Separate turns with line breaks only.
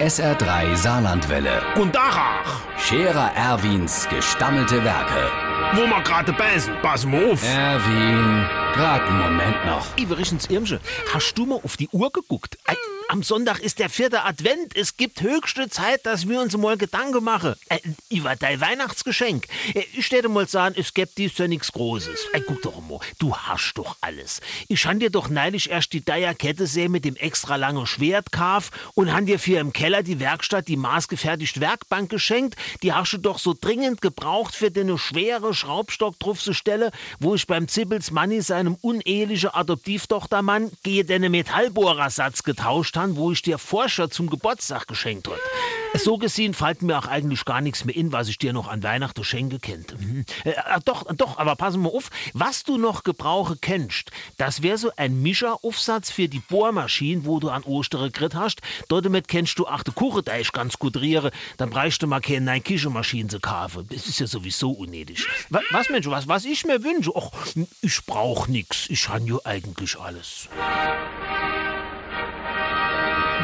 SR3 Saarlandwelle.
Und Dachach,
Scherer Erwins gestammelte Werke.
wo wir gerade beißen, pass mal auf.
Erwin, grad einen Moment noch.
Iverichens Irmsche, hast du mal auf die Uhr geguckt? Ei, am Sonntag ist der vierte Advent. Es gibt höchste Zeit, dass wir uns mal Gedanken machen. Äh, über dein Weihnachtsgeschenk. Äh, ich hätte mal sagen, es gibt dies ja nichts Großes. Äh, guck doch mal, du hast doch alles. Ich han dir doch neulich erst die Dyer-Kette sehen mit dem extra langen Schwert kauf und han dir für im Keller die Werkstatt die maßgefertigte Werkbank geschenkt. Die hast du doch so dringend gebraucht für deine schwere Schraubstock drauf zu stellen, wo ich beim Zippels Manni seinem unehelichen Adoptivtochtermann gehe deine Metallbohrersatz getauscht han, wo ich dir Forscher zum Geburtstag geschenkt hat. So gesehen fällt mir auch eigentlich gar nichts mehr in, was ich dir noch an Weihnachten schenken könnte. Mhm. Äh, äh, doch, doch, aber pass mal auf, was du noch gebrauche kennst, das wäre so ein Mischeraufsatz für die Bohrmaschine, wo du an Ostere grit hast. Dort damit kennst du achte Kuchendeich ganz gut riere, dann brauchst du mal keine neue Küchenmaschine zu kaufen. Das ist ja sowieso unnötig. Was, was Mensch, was, was ich mir wünsche? Och, ich brauch nix, ich han ja eigentlich alles.